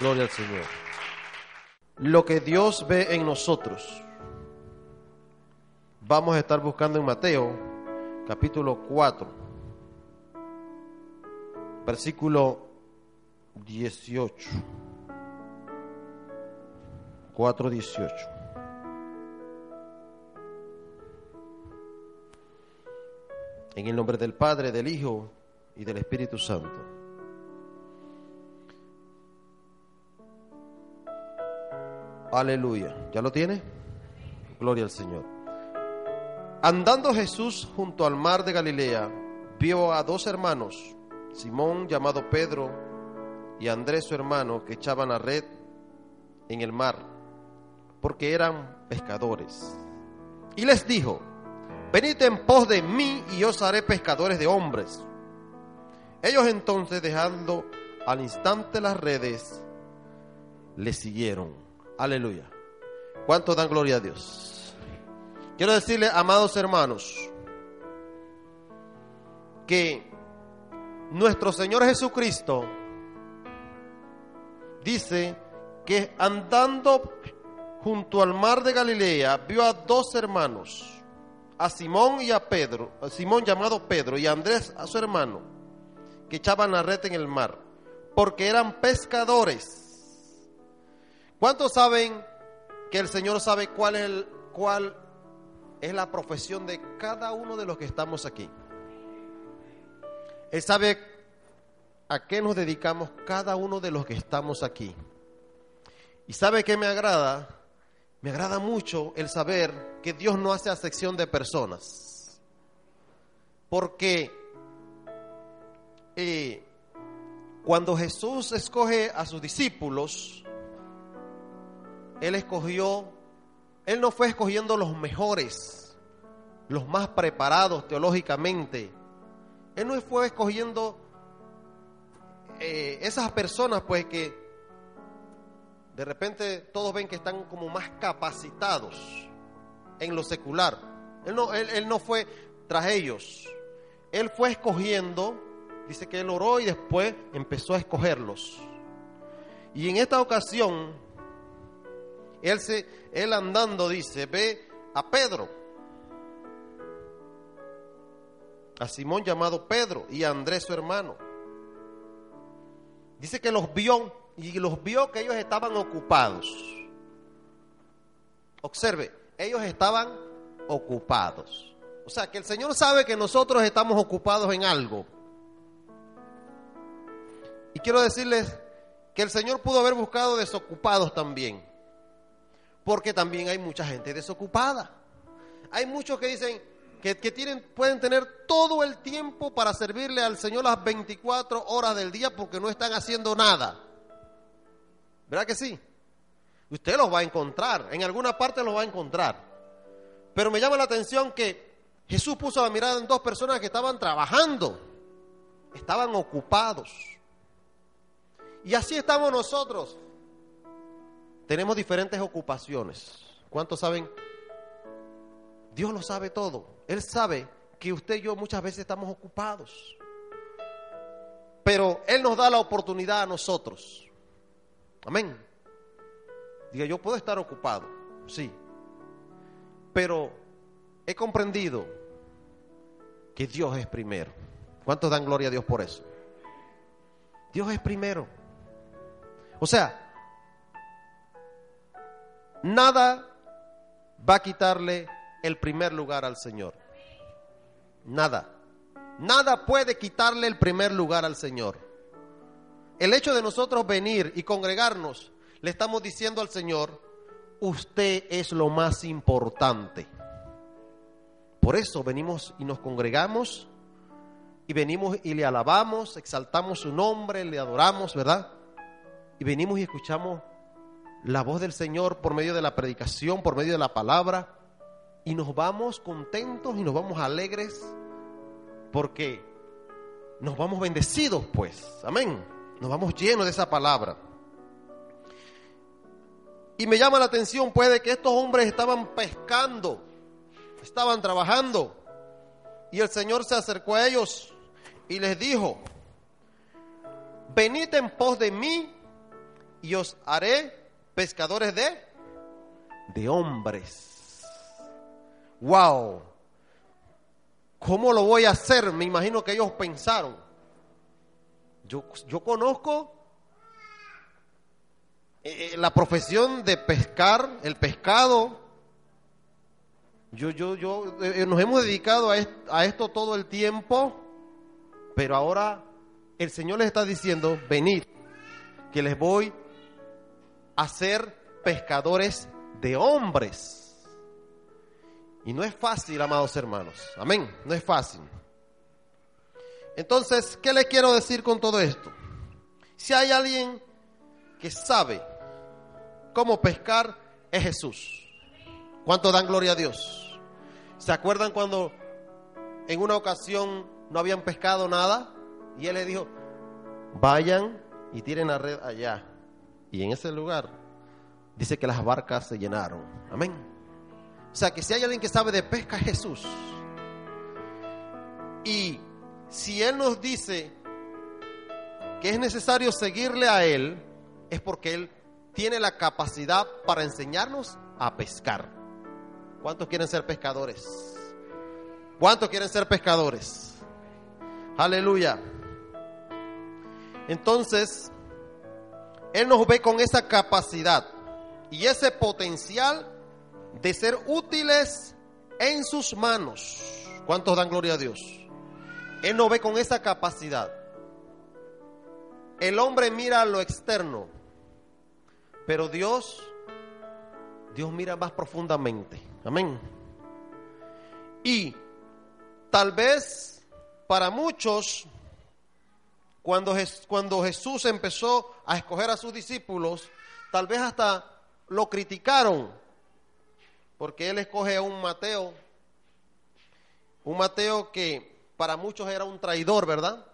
Gloria al Señor. Lo que Dios ve en nosotros. Vamos a estar buscando en Mateo, capítulo 4, versículo 18. 4, 18. En el nombre del Padre, del Hijo y del Espíritu Santo. Aleluya. ¿Ya lo tiene? Gloria al Señor. Andando Jesús junto al mar de Galilea, vio a dos hermanos, Simón llamado Pedro y Andrés su hermano, que echaban la red en el mar, porque eran pescadores. Y les dijo, venid en pos de mí y os haré pescadores de hombres. Ellos entonces, dejando al instante las redes, le siguieron. Aleluya. ¿Cuánto dan gloria a Dios? Quiero decirle, amados hermanos, que nuestro Señor Jesucristo dice que andando junto al mar de Galilea vio a dos hermanos, a Simón y a Pedro, a Simón llamado Pedro y a Andrés a su hermano, que echaban la red en el mar, porque eran pescadores. ¿Cuántos saben que el Señor sabe cuál es, la profesión de cada uno de los que estamos aquí? Él sabe a qué nos dedicamos cada uno de los que estamos aquí. Y sabe que me agrada, me agrada mucho el saber que Dios no hace acepción de personas. Porque eh, cuando Jesús escoge a sus discípulos, Él escogió, Él no fue escogiendo los mejores, los más preparados teológicamente. Él no fue escogiendo eh, esas personas pues que de repente todos ven que están como más capacitados en lo secular. Él no, él, él no fue tras ellos. Él fue escogiendo, dice que él oró y después empezó a escogerlos. Y en esta ocasión, él, se, él andando dice, ve a Pedro, a Simón llamado Pedro y a Andrés su hermano. Dice que los vio y los vio que ellos estaban ocupados. Observe, ellos estaban ocupados. O sea, que el Señor sabe que nosotros estamos ocupados en algo. Y quiero decirles que el Señor pudo haber buscado desocupados también. Porque también hay mucha gente desocupada. Hay muchos que dicen que, que tienen, pueden tener todo el tiempo para servirle al Señor las 24 horas del día porque no están haciendo nada. ¿Verdad que sí? Usted los va a encontrar, en alguna parte los va a encontrar. Pero me llama la atención que Jesús puso la mirada en dos personas que estaban trabajando, estaban ocupados. Y así estamos nosotros. Tenemos diferentes ocupaciones. ¿Cuántos saben? Dios lo sabe todo. Él sabe que usted y yo muchas veces estamos ocupados. Pero Él nos da la oportunidad a nosotros Amén. Diga, yo puedo estar ocupado, sí. Pero he comprendido que Dios es primero. ¿Cuántos dan gloria a Dios por eso? Dios es primero. O sea, nada va a quitarle el primer lugar al Señor. Nada. Nada puede quitarle el primer lugar al Señor. El hecho de nosotros venir y congregarnos, le estamos diciendo al Señor, usted es lo más importante. Por eso venimos y nos congregamos y venimos y le alabamos, exaltamos su nombre, le adoramos, ¿verdad? Y venimos y escuchamos la voz del Señor por medio de la predicación, por medio de la palabra, y nos vamos contentos y nos vamos alegres porque nos vamos bendecidos, pues. Amén. Nos vamos llenos de esa palabra. Y me llama la atención, puede que estos hombres estaban pescando, estaban trabajando. Y el Señor se acercó a ellos y les dijo, venid en pos de mí y os haré pescadores de de hombres. Wow. ¿Cómo lo voy a hacer? Me imagino que ellos pensaron. Yo, yo conozco eh, eh, la profesión de pescar, el pescado. Yo, yo, yo, eh, nos hemos dedicado a a esto todo el tiempo, pero ahora el Señor les está diciendo, venid, que les voy a ser pescadores de hombres. Y no es fácil, amados hermanos. Amén. No es fácil. Entonces, ¿qué le quiero decir con todo esto? Si hay alguien que sabe cómo pescar, es Jesús. ¿Cuánto dan gloria a Dios? ¿Se acuerdan cuando en una ocasión no habían pescado nada? Y él le dijo, vayan y tiren la red allá. Y en ese lugar dice que las barcas se llenaron. Amén. O sea, que si hay alguien que sabe de pesca es Jesús. Y si Él nos dice que es necesario seguirle a Él, es porque Él tiene la capacidad para enseñarnos a pescar. ¿Cuántos quieren ser pescadores? ¿Cuántos quieren ser pescadores? Aleluya. Entonces, Él nos ve con esa capacidad y ese potencial de ser útiles en sus manos. ¿Cuántos dan gloria a Dios? Él no ve con esa capacidad. El hombre mira lo externo, pero Dios, Dios mira más profundamente. Amén. Y tal vez para muchos, cuando, Jesús empezó a escoger a sus discípulos, tal vez hasta lo criticaron porque él escoge a un Mateo, un Mateo que para muchos era un traidor, ¿verdad?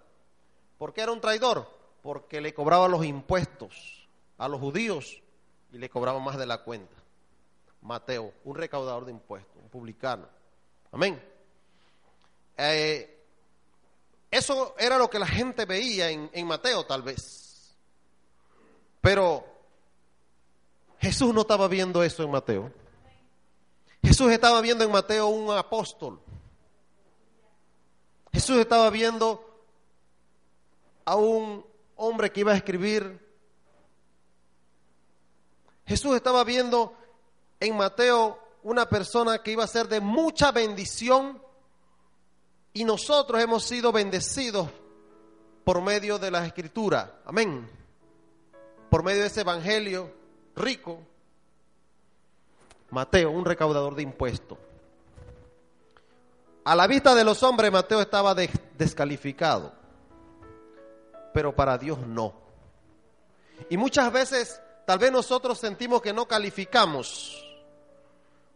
¿Por qué era un traidor? Porque le cobraba los impuestos a los judíos y le cobraba más de la cuenta. Mateo, un recaudador de impuestos, un publicano. Amén. Eh, eso era lo que la gente veía en, Mateo, tal vez. Pero Jesús no estaba viendo eso en Mateo. Jesús estaba viendo en Mateo un apóstol. Jesús estaba viendo a un hombre que iba a escribir. Jesús estaba viendo en Mateo una persona que iba a ser de mucha bendición y nosotros hemos sido bendecidos por medio de la escritura. Amén. Por medio de ese evangelio rico. Mateo, un recaudador de impuestos. A la vista de los hombres, Mateo estaba descalificado, pero para Dios no. Y muchas veces, tal vez nosotros sentimos que no calificamos,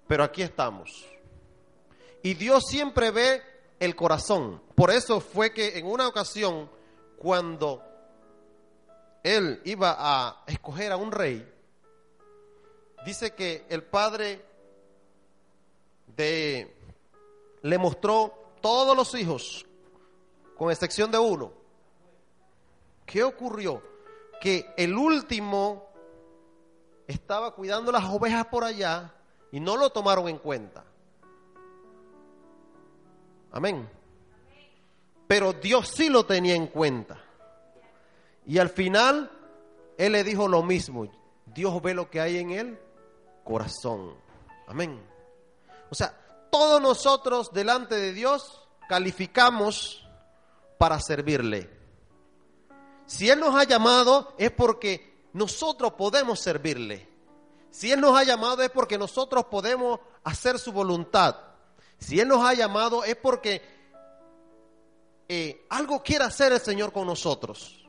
pero aquí estamos. Y Dios siempre ve el corazón. Por eso fue que en una ocasión, cuando él iba a escoger a un rey, dice que el padre de, le mostró todos los hijos, con excepción de uno. ¿Qué ocurrió? Que el último estaba cuidando las ovejas por allá y no lo tomaron en cuenta. Amén. Pero Dios sí lo tenía en cuenta. Y al final, Él le dijo lo mismo. Dios ve lo que hay en Él corazón. Amén. O sea, todos nosotros delante de Dios calificamos para servirle. Si Él nos ha llamado es porque nosotros podemos servirle. Si Él nos ha llamado es porque nosotros podemos hacer su voluntad. Si Él nos ha llamado es porque eh, algo quiere hacer el Señor con nosotros.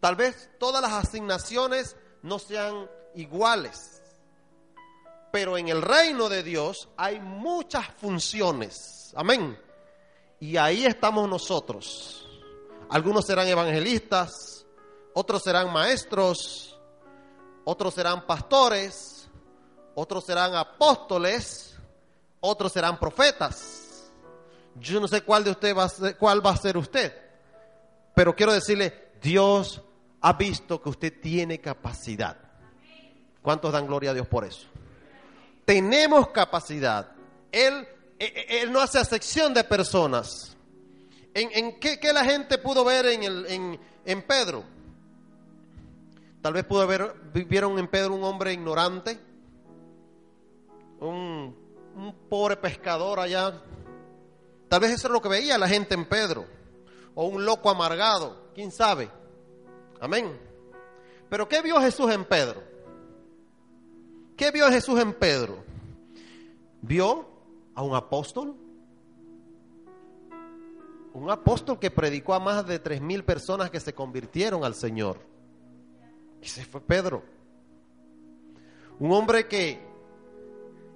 Tal vez todas las asignaciones no sean iguales. Pero en el reino de Dios hay muchas funciones. Amén. Y ahí estamos nosotros. Algunos serán evangelistas, otros serán maestros, otros serán pastores, otros serán apóstoles, otros serán profetas. Yo no sé cuál de usted va a ser, cuál va a ser usted. Pero quiero decirle, Dios ha visto que usted tiene capacidad. ¿Cuántos dan gloria a Dios por eso? Tenemos capacidad. Él, e, e, él no hace acepción de personas. ¿En, en qué, qué, la gente pudo ver en, en, en Pedro? Tal vez pudo ver, vieron en Pedro un hombre ignorante, un, pobre pescador allá. Tal vez eso es lo que veía la gente en Pedro. O un loco amargado, quién sabe. Amén. Pero ¿qué vio Jesús en Pedro? ¿Qué vio Jesús en Pedro? Vio a un apóstol. Un apóstol que predicó a más de tres mil personas que se convirtieron al Señor. Ese fue Pedro. Un hombre que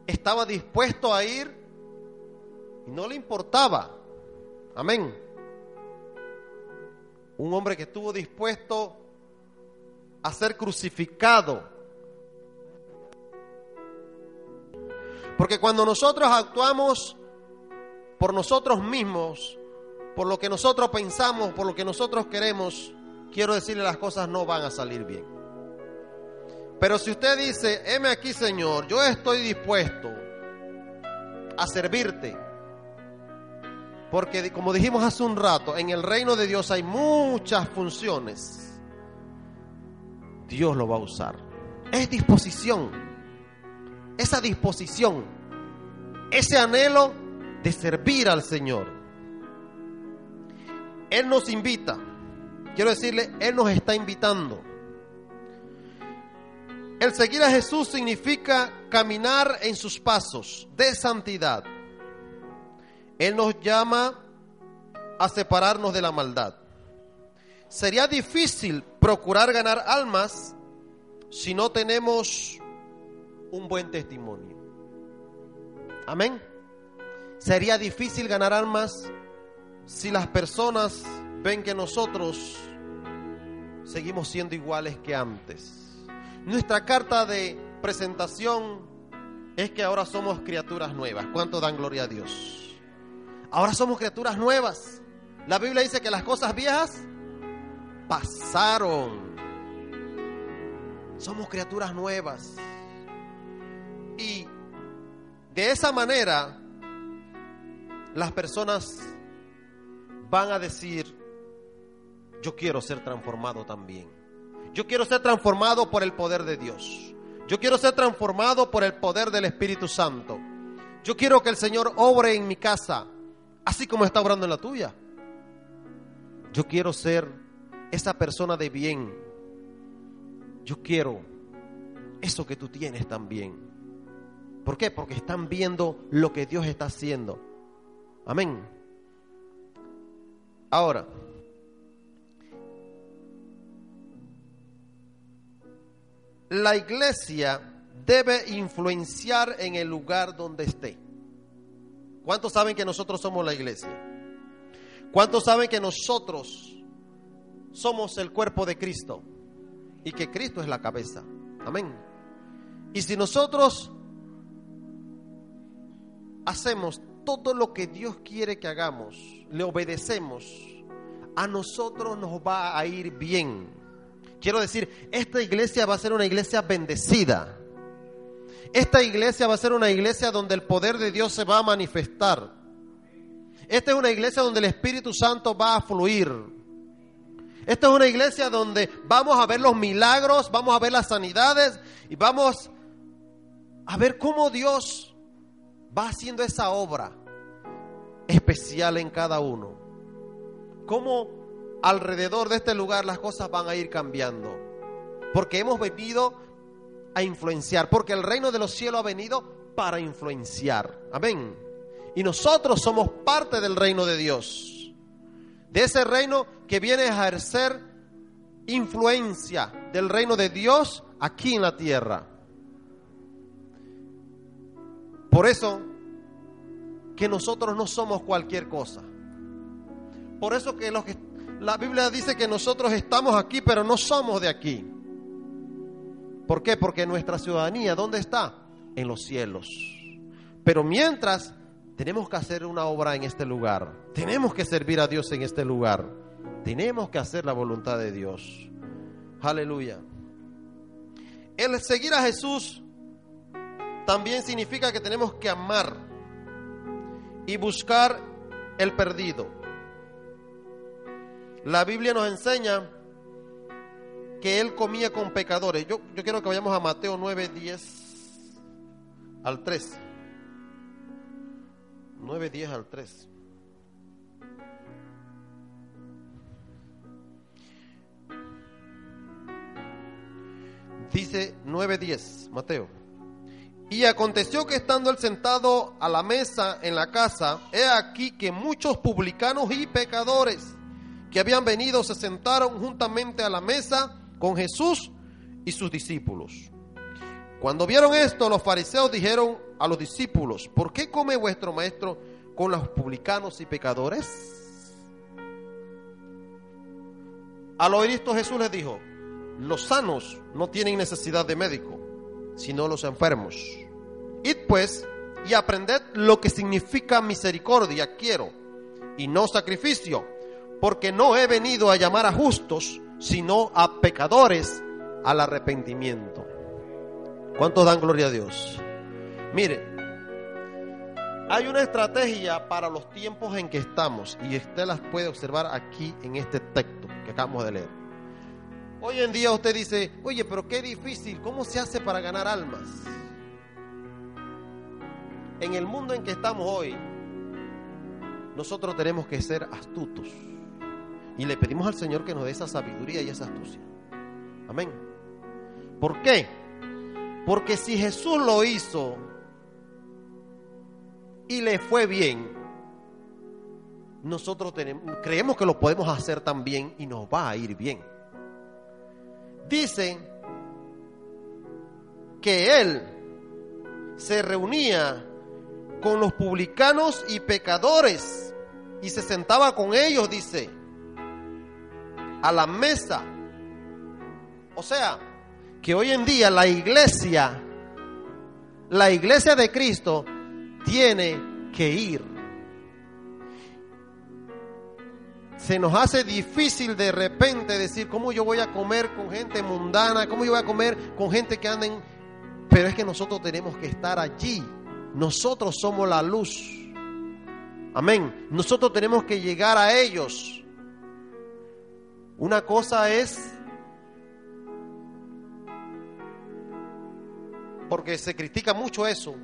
estaba dispuesto a ir y no le importaba. Amén. Un hombre que estuvo dispuesto a ser crucificado. Porque cuando nosotros actuamos por nosotros mismos, por lo que nosotros pensamos, por lo que nosotros queremos, quiero decirle las cosas no van a salir bien. Pero si usted dice, heme aquí Señor, yo estoy dispuesto a servirte, porque como dijimos hace un rato, en el reino de Dios hay muchas funciones. Dios lo va a usar. Es disposición. Esa disposición. Ese anhelo de servir al Señor. Él nos invita. Quiero decirle, Él nos está invitando. El seguir a Jesús significa caminar en sus pasos de santidad. Él nos llama a separarnos de la maldad. Sería difícil procurar ganar almas si no tenemos un buen testimonio. Amén. Sería difícil ganar almas si las personas ven que nosotros seguimos siendo iguales que antes. Nuestra carta de presentación es que ahora somos criaturas nuevas. ¿Cuánto dan gloria a Dios? Ahora somos criaturas nuevas. La Biblia dice que las cosas viejas pasaron. Somos criaturas nuevas. Y de esa manera las personas van a decir, yo quiero ser transformado también. Yo quiero ser transformado por el poder de Dios. Yo quiero ser transformado por el poder del Espíritu Santo. Yo quiero que el Señor obre en mi casa así como está obrando en la tuya. Yo quiero ser esa persona de bien. Yo quiero eso que tú tienes también. ¿Por qué? Porque están viendo lo que Dios está haciendo. Amén. Ahora, la iglesia debe influenciar en el lugar donde esté. ¿Cuántos saben que nosotros somos la iglesia? ¿Cuántos saben que nosotros somos el cuerpo de Cristo y que Cristo es la cabeza? Amén. Y si nosotros hacemos todo lo que Dios quiere que hagamos, le obedecemos, a nosotros nos va a ir bien. Quiero decir, esta iglesia va a ser una iglesia bendecida. Esta iglesia va a ser una iglesia donde el poder de Dios se va a manifestar. Esta es una iglesia donde el Espíritu Santo va a fluir. Esta es una iglesia donde vamos a ver los milagros, vamos a ver las sanidades y vamos a ver cómo Dios va haciendo esa obra especial en cada uno. Alrededor de este lugar las cosas van a ir cambiando. Porque hemos venido a influenciar, porque el reino de los cielos ha venido para influenciar. Amén. Y nosotros somos parte del reino de Dios. De ese reino que viene a ejercer influencia del reino de Dios aquí en la tierra. Por eso que nosotros no somos cualquier cosa. Por eso que, los que la Biblia dice que nosotros estamos aquí, pero no somos de aquí. ¿Por qué? Porque nuestra ciudadanía, ¿dónde está? En los cielos. Pero mientras, tenemos que hacer una obra en este lugar. Tenemos que servir a Dios en este lugar. Tenemos que hacer la voluntad de Dios. Aleluya. El seguir a Jesús también significa que tenemos que amar y buscar el perdido. La Biblia nos enseña que él comía con pecadores. Yo, yo quiero que vayamos a Mateo 9, 10 al 3. 9, 10 al 3. Dice 9:10, Mateo. Y aconteció que estando él sentado a la mesa en la casa, he aquí que muchos publicanos y pecadores que habían venido se sentaron juntamente a la mesa con Jesús y sus discípulos. Cuando vieron esto, los fariseos dijeron a los discípulos, ¿por qué come vuestro maestro con los publicanos y pecadores? Al oír esto Jesús les dijo, los sanos no tienen necesidad de médico, sino los enfermos. Id pues y aprended lo que significa misericordia quiero y no sacrificio, porque no he venido a llamar a justos, sino a pecadores al arrepentimiento. ¿Cuántos dan gloria a Dios? Mire, hay una estrategia para los tiempos en que estamos y usted las puede observar aquí en este texto que acabamos de leer. Hoy en día usted dice, oye, pero qué difícil, ¿cómo se hace para ganar almas? En el mundo en que estamos hoy, nosotros tenemos que ser astutos. Y le pedimos al Señor que nos dé esa sabiduría y esa astucia. Amén. ¿Por qué? Porque si Jesús lo hizo y le fue bien, nosotros creemos que lo podemos hacer también y nos va a ir bien. Dice que él se reunía con los publicanos y pecadores y se sentaba con ellos, dice, a la mesa. O sea, que hoy en día la iglesia, la iglesia de Cristo, tiene que ir se nos hace difícil de repente decir cómo yo voy a comer con gente mundana, cómo yo voy a comer con gente que anden, pero es que nosotros tenemos que estar allí. Nosotros somos la luz. Amén. Nosotros tenemos que llegar a ellos. Una cosa es porque se critica mucho eso.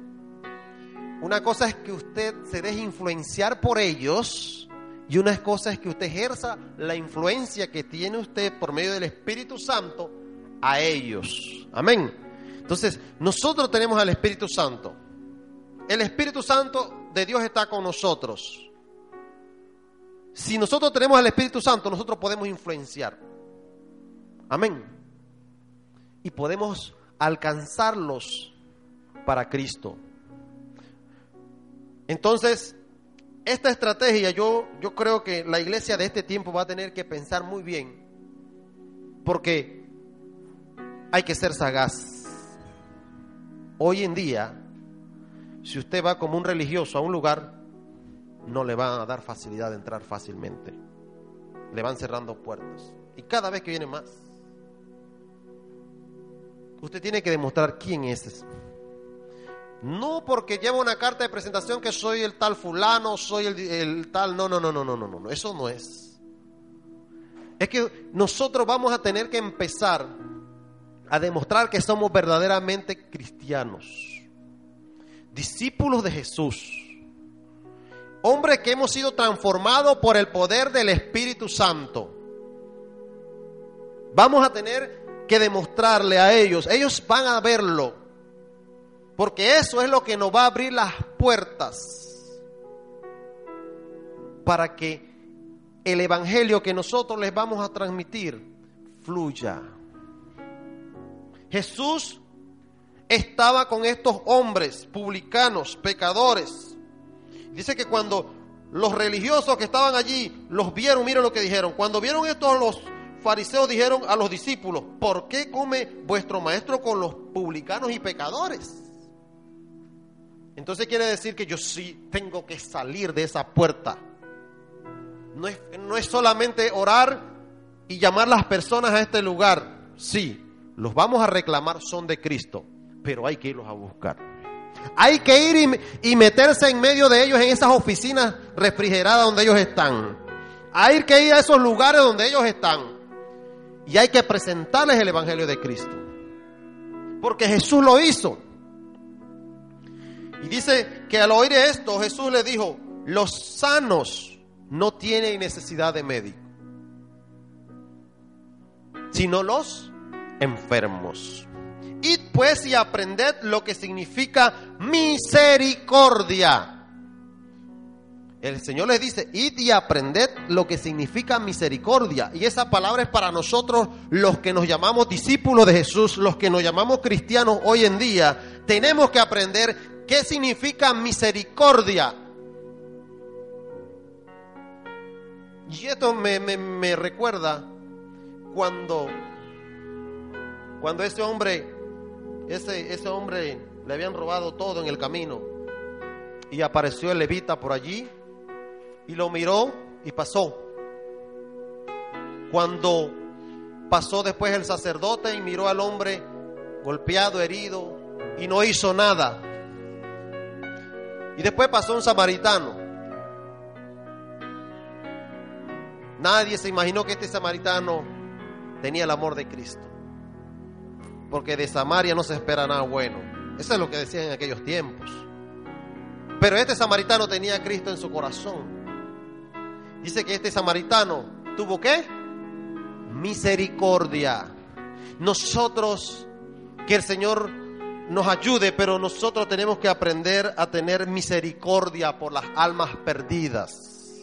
Una cosa es que usted se deje influenciar por ellos y una cosa es que usted ejerza la influencia que tiene usted por medio del Espíritu Santo a ellos. Amén. Entonces, nosotros tenemos al Espíritu Santo. El Espíritu Santo de Dios está con nosotros. Si nosotros tenemos al Espíritu Santo, nosotros podemos influenciar. Amén. Y podemos alcanzarlos para Cristo. Entonces, esta estrategia yo, yo creo que la iglesia de este tiempo va a tener que pensar muy bien, porque hay que ser sagaz. Hoy en día, si usted va como un religioso a un lugar, no le van a dar facilidad de entrar fácilmente. Le van cerrando puertas. Y cada vez que viene más, usted tiene que demostrar quién es no porque llevo una carta de presentación que soy el tal fulano, soy el, tal. No, no, no, no, no, no, no. Eso no es. Es que nosotros vamos a tener que empezar a demostrar que somos verdaderamente cristianos, discípulos de Jesús, hombres que hemos sido transformados por el poder del Espíritu Santo. Vamos a tener que demostrarle a ellos, ellos van a verlo porque eso es lo que nos va a abrir las puertas para que el evangelio que nosotros les vamos a transmitir fluya. Jesús estaba con estos hombres publicanos, pecadores. Dice que cuando los religiosos que estaban allí los vieron, miren lo que dijeron. Cuando vieron esto, los fariseos dijeron a los discípulos, ¿por qué come vuestro maestro con los publicanos y pecadores? Entonces quiere decir que yo sí tengo que salir de esa puerta. No es, no es solamente orar y llamar las personas a este lugar. sí, los vamos a reclamar, son de Cristo, pero hay que irlos a buscar. Hay que ir y, meterse en medio de ellos en esas oficinas refrigeradas donde ellos están. Hay que ir a esos lugares donde ellos están. Y hay que presentarles el Evangelio de Cristo. Porque Jesús lo hizo. Y dice que al oír esto, Jesús le dijo, los sanos no tienen necesidad de médico, sino los enfermos. Id pues y aprended lo que significa misericordia. El Señor les dice, id y aprended lo que significa misericordia. Y esa palabra es para nosotros los que nos llamamos discípulos de Jesús, los que nos llamamos cristianos hoy en día. Tenemos que aprender qué significa misericordia. Y esto me, me recuerda cuando, cuando ese hombre ese, ese hombre le habían robado todo en el camino. Y apareció el levita por allí y lo miró y pasó. Cuando pasó después el sacerdote y miró al hombre golpeado, herido, y no hizo nada. Y después pasó un samaritano. Nadie se imaginó que este samaritano tenía el amor de Cristo porque de Samaria no se espera nada bueno. Eso es lo que decían en aquellos tiempos. Pero este samaritano tenía a Cristo en su corazón. Dice que este samaritano tuvo qué? Misericordia. Nosotros, que el Señor nos ayude, pero nosotros tenemos que aprender a tener misericordia por las almas perdidas.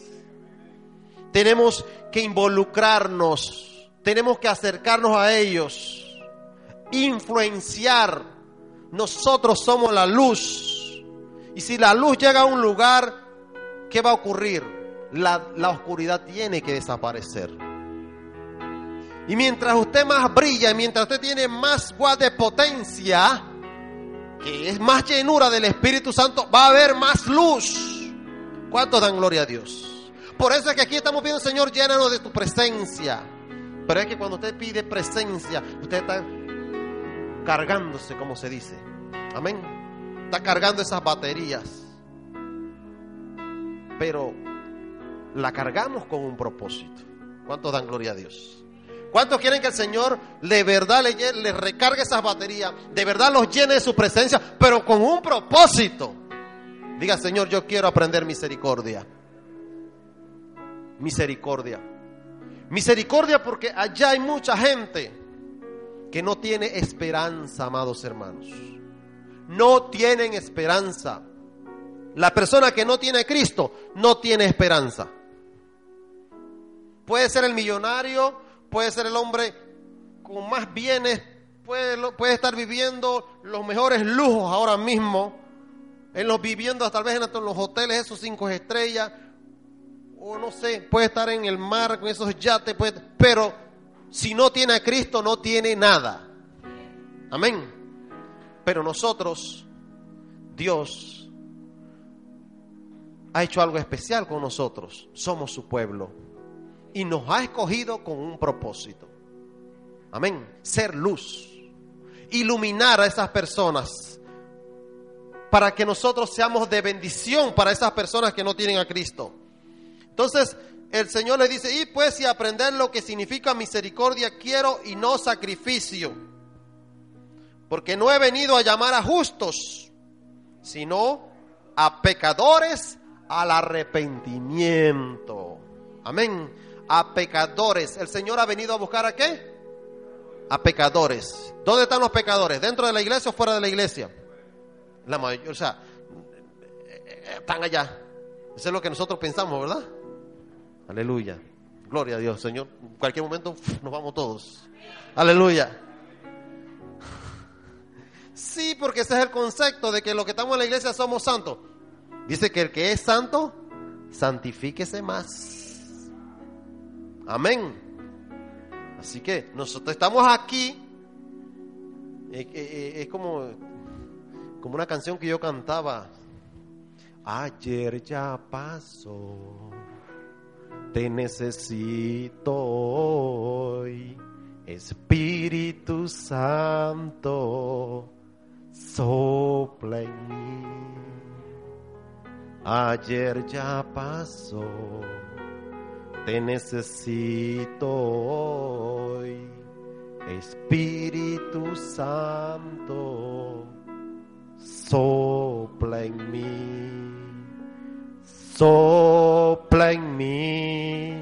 Tenemos que involucrarnos, tenemos que acercarnos a ellos influenciar. Nosotros somos la luz. Y si la luz llega a un lugar, ¿qué va a ocurrir? La, oscuridad tiene que desaparecer. Y mientras usted más brilla, mientras usted tiene más guas de potencia, que es más llenura del Espíritu Santo, va a haber más luz. ¿Cuántos dan gloria a Dios? Por eso es que aquí estamos viendo, Señor, llénanos de tu presencia. Pero es que cuando usted pide presencia, usted está cargándose, como se dice. Amén. Está cargando esas baterías. Pero la cargamos con un propósito. ¿Cuántos dan gloria a Dios? ¿Cuántos quieren que el Señor de verdad le, recargue esas baterías? De verdad los llene de su presencia, pero con un propósito. Diga, Señor, yo quiero aprender misericordia. Misericordia. Misericordia porque allá hay mucha gente que no tiene esperanza, amados hermanos. No tienen esperanza. La persona que no tiene Cristo no tiene esperanza. Puede ser el millonario, puede ser el hombre con más bienes, puede, estar viviendo los mejores lujos ahora mismo, en los viviendas, tal vez en los hoteles, esos cinco estrellas, o no sé, puede estar en el mar con esos yates, pero si no tiene a Cristo, no tiene nada. Amén. Pero nosotros, Dios, ha hecho algo especial con nosotros. Somos su pueblo. Y nos ha escogido con un propósito. Amén. Ser luz. Iluminar a esas personas. Para que nosotros seamos de bendición para esas personas que no tienen a Cristo. Entonces, el Señor le dice, y pues y aprender lo que significa misericordia quiero y no sacrificio. Porque no he venido a llamar a justos, sino a pecadores al arrepentimiento. Amén. A pecadores. El Señor ha venido a buscar a qué? A pecadores. ¿Dónde están los pecadores? ¿Dentro de la iglesia o fuera de la iglesia? La mayoría, o sea, están allá. Eso es lo que nosotros pensamos, ¿verdad? Aleluya. Gloria a Dios, Señor. En cualquier momento nos vamos todos. Aleluya. Sí, porque ese es el concepto de que los que estamos en la iglesia somos santos. Dice que el que es santo, santifíquese más. Amén. Así que nosotros estamos aquí. Eh, eh, eh, es como, como una canción que yo cantaba. Ayer ya pasó te necesito hoy. Espíritu Santo, sopla en mí. Ayer ya pasó, te necesito hoy. Espíritu Santo, sopla en mí, sopla en mí,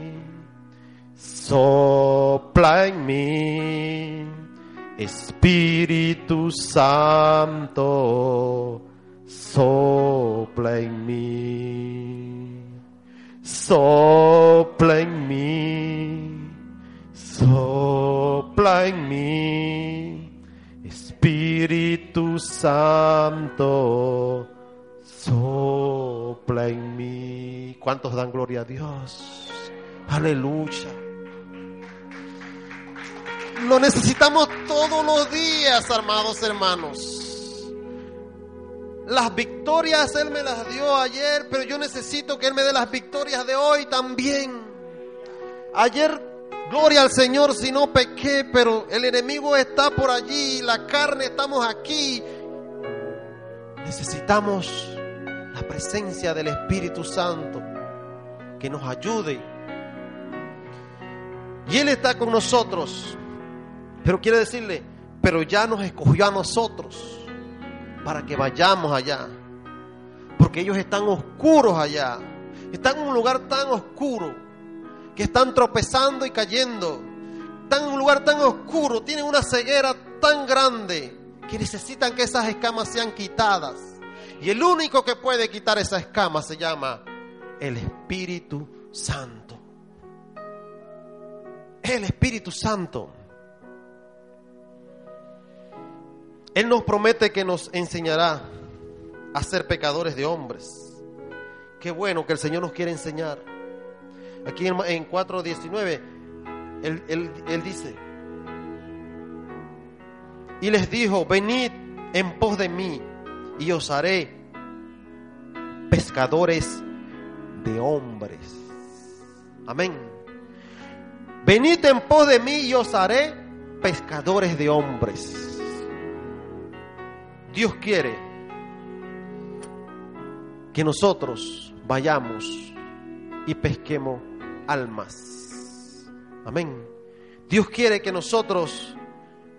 sopla en mí, Espíritu Santo, sopla en mí, sopla en mí, sopla en mí, Espíritu Santo, sopla en mí. ¿Cuántos dan gloria a Dios? Aleluya. Lo necesitamos todos los días, amados hermanos. Las victorias Él me las dio ayer, pero yo necesito que Él me dé las victorias de hoy también. Ayer, gloria al Señor, si no pequé, pero el enemigo está por allí, la carne, estamos aquí. Necesitamos presencia del Espíritu Santo que nos ayude. Y Él está con nosotros. Pero quiere decirle, pero ya nos escogió a nosotros para que vayamos allá. Porque ellos están oscuros allá. Están en un lugar tan oscuro que están tropezando y cayendo. Están en un lugar tan oscuro, tienen una ceguera tan grande que necesitan que esas escamas sean quitadas. Y el único que puede quitar esa escama se llama el Espíritu Santo. El Espíritu Santo. Él nos promete que nos enseñará a ser pecadores de hombres. Qué bueno que el Señor nos quiere enseñar. Aquí en, en 4.19, él, él, él dice, y les dijo, venid en pos de mí y os haré pescadores de hombres. Amén. Venid en pos de mí y os haré pescadores de hombres. Dios quiere que nosotros vayamos y pesquemos almas. Amén. Dios quiere que nosotros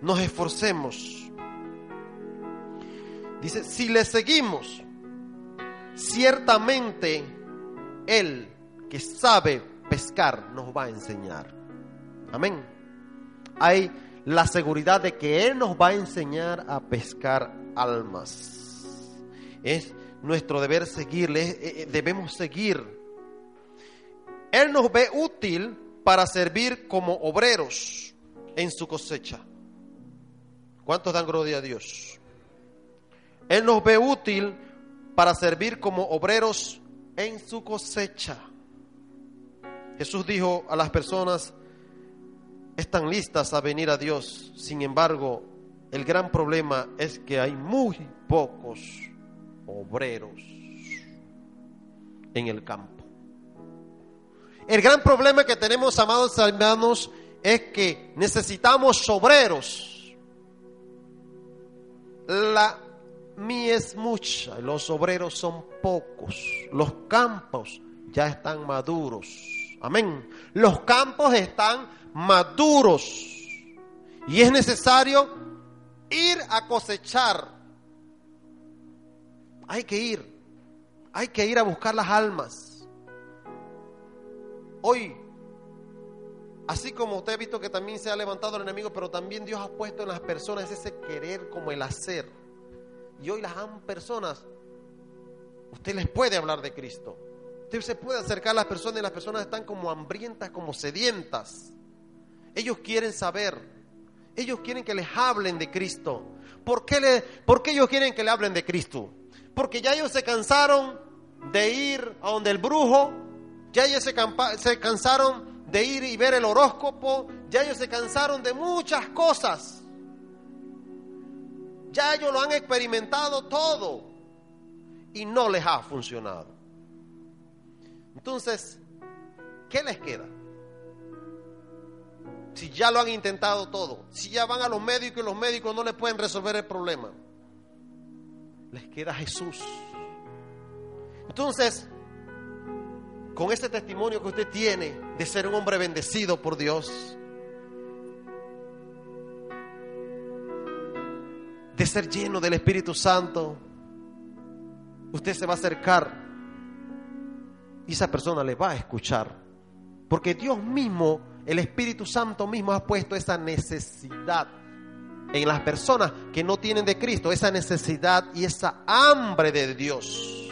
nos esforcemos. Dice, si le seguimos, ciertamente Él que sabe pescar nos va a enseñar. Amén. Hay la seguridad de que Él nos va a enseñar a pescar almas. Es nuestro deber seguirle, debemos seguir. Él nos ve útil para servir como obreros en su cosecha. ¿Cuántos dan gloria a Dios? Él nos ve útil para servir como obreros en su cosecha. Jesús dijo a las personas, están listas a venir a Dios, sin embargo, el gran problema es que hay muy pocos obreros en el campo. El gran problema que tenemos, amados hermanos, es que necesitamos obreros. La mies es mucha, los obreros son pocos. Los campos ya están maduros. Amén. Los campos están maduros. Y es necesario ir a cosechar. Hay que ir. Hay que ir a buscar las almas. Hoy, así como usted ha visto que también se ha levantado el enemigo, pero también Dios ha puesto en las personas ese querer como el hacer. Y hoy las personas, usted les puede hablar de Cristo. Usted se puede acercar a las personas y las personas están como hambrientas, como sedientas. Ellos quieren saber. Ellos quieren que les hablen de Cristo. ¿Por qué, ¿Por qué ellos quieren que le hablen de Cristo? Porque ya ellos se cansaron de ir a donde el brujo, ya ellos se, se cansaron de ir y ver el horóscopo, ya ellos se cansaron de muchas cosas. Ya ellos lo han experimentado todo y no les ha funcionado. Entonces, ¿qué les queda? Si ya lo han intentado todo, si ya van a los médicos y los médicos no le pueden resolver el problema, les queda Jesús. Entonces, con este testimonio que usted tiene de ser un hombre bendecido por Dios, de ser lleno del Espíritu Santo, usted se va a acercar y esa persona le va a escuchar. Porque Dios mismo, el Espíritu Santo mismo ha puesto esa necesidad en las personas que no tienen de Cristo, esa necesidad y esa hambre de Dios.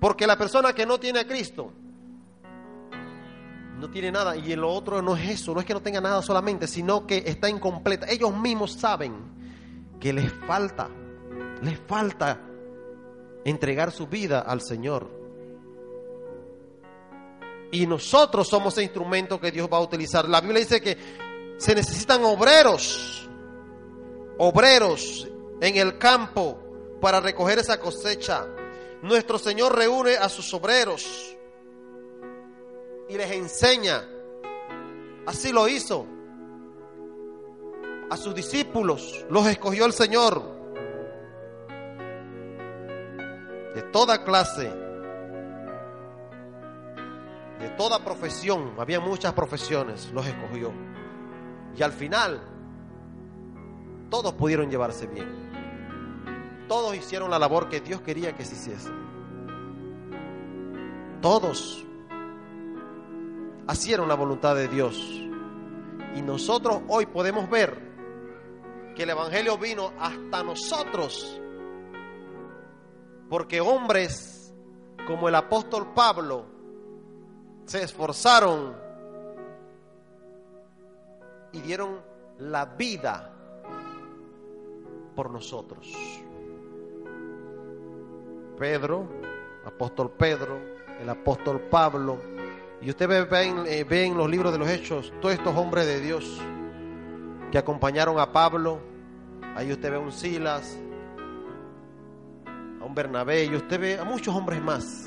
Porque la persona que no tiene a Cristo no tiene nada y lo otro no es eso, no es que no tenga nada solamente, sino que está incompleta. Ellos mismos saben que les falta, les falta entregar su vida al Señor. Y nosotros somos el instrumento que Dios va a utilizar. La Biblia dice que se necesitan obreros, obreros en el campo para recoger esa cosecha. Nuestro Señor reúne a sus obreros y les enseña. Así lo hizo. A sus discípulos los escogió el Señor. De toda clase de toda profesión, había muchas profesiones, los escogió. Y al final, todos pudieron llevarse bien. Todos hicieron la labor que Dios quería que se hiciese. Todos hicieron la voluntad de Dios. Y nosotros hoy podemos ver que el Evangelio vino hasta nosotros. Porque hombres como el apóstol Pablo, se esforzaron y dieron la vida por nosotros. Pedro, apóstol Pedro, el apóstol Pablo, y usted ve, en, eh, ve en los libros de los hechos todos estos hombres de Dios que acompañaron a Pablo, ahí usted ve a un Silas, a un Bernabé, y usted ve a muchos hombres más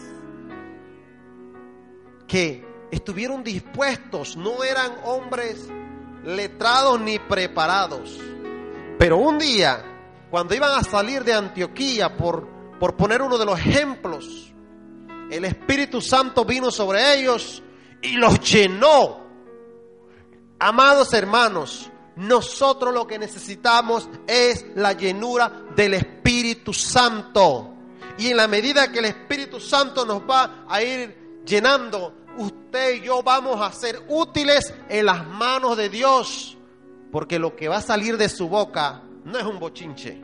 que estuvieron dispuestos, no eran hombres letrados ni preparados. Pero un día, cuando iban a salir de Antioquía, por, por poner uno de los ejemplos, el Espíritu Santo vino sobre ellos y los llenó. Amados hermanos, nosotros lo que necesitamos es la llenura del Espíritu Santo. Y en la medida que el Espíritu Santo nos va a ir llenando, usted y yo vamos a ser útiles en las manos de Dios. Porque lo que va a salir de su boca no es un bochinche.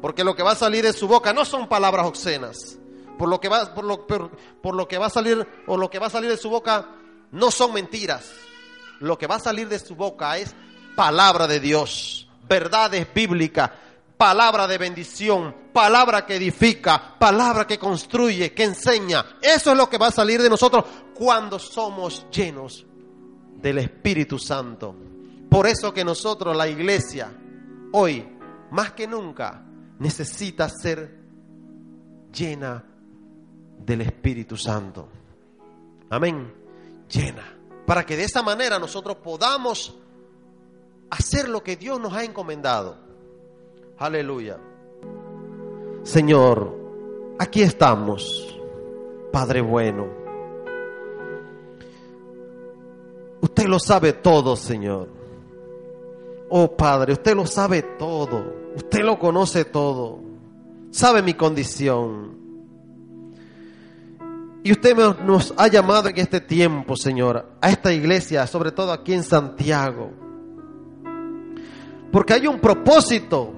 Porque lo que va a salir de su boca no son palabras obscenas. Por lo que va, por lo, por lo que va a salir, o lo que va a salir de su boca no son mentiras. Lo que va a salir de su boca es palabra de Dios, verdades bíblicas, palabra de bendición, palabra que edifica, palabra que construye, que enseña. Eso es lo que va a salir de nosotros cuando somos llenos del Espíritu Santo. Por eso que nosotros, la iglesia, hoy, más que nunca, necesita ser llena del Espíritu Santo. Amén. Llena. Para que de esa manera nosotros podamos hacer lo que Dios nos ha encomendado. Aleluya. Señor, aquí estamos, Padre bueno. Usted lo sabe todo, Señor. Oh Padre, usted lo sabe todo. Usted lo conoce todo. Sabe mi condición. Y usted nos ha llamado en este tiempo, Señor, a esta iglesia, sobre todo aquí en Santiago. Porque hay un propósito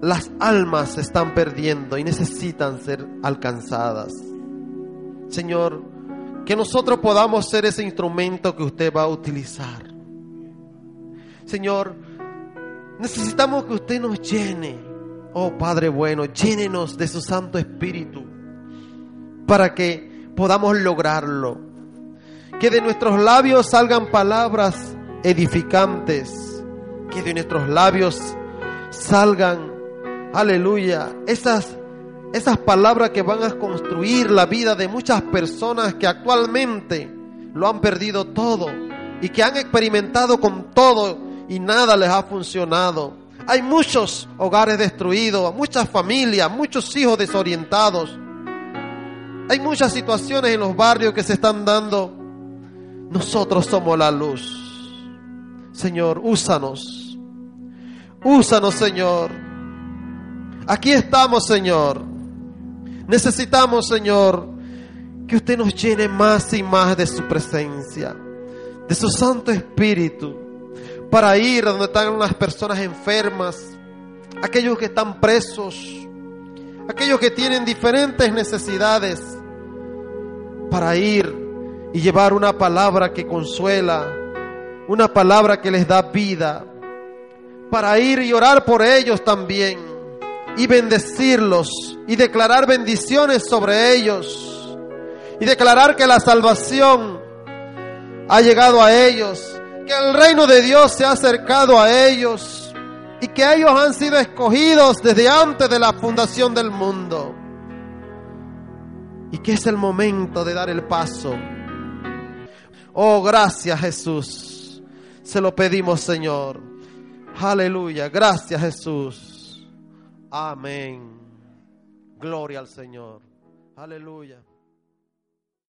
las almas se están perdiendo y necesitan ser alcanzadas. Señor, que nosotros podamos ser ese instrumento que usted va a utilizar. Señor, necesitamos que usted nos llene. Oh Padre bueno, llénenos de su Santo Espíritu para que podamos lograrlo. Que de nuestros labios salgan palabras edificantes. Que de nuestros labios salgan aleluya, esas esas palabras que van a construir la vida de muchas personas que actualmente lo han perdido todo y que han experimentado con todo y nada les ha funcionado. Hay muchos hogares destruidos, muchas familias, muchos hijos desorientados. Hay muchas situaciones en los barrios que se están dando. Nosotros somos la luz. Señor, úsanos. Úsanos, Señor. Aquí estamos, Señor. Necesitamos, Señor, que usted nos llene más y más de su presencia, de su Santo Espíritu, para ir a donde están las personas enfermas, aquellos que están presos, aquellos que tienen diferentes necesidades, para ir y llevar una palabra que consuela, una palabra que les da vida, para ir y orar por ellos también y bendecirlos y declarar bendiciones sobre ellos y declarar que la salvación ha llegado a ellos, que el reino de Dios se ha acercado a ellos y que ellos han sido escogidos desde antes de la fundación del mundo y que es el momento de dar el paso. Oh, gracias Jesús. Se lo pedimos Señor. Aleluya. Gracias Jesús. Amén. Gloria al Señor. Aleluya.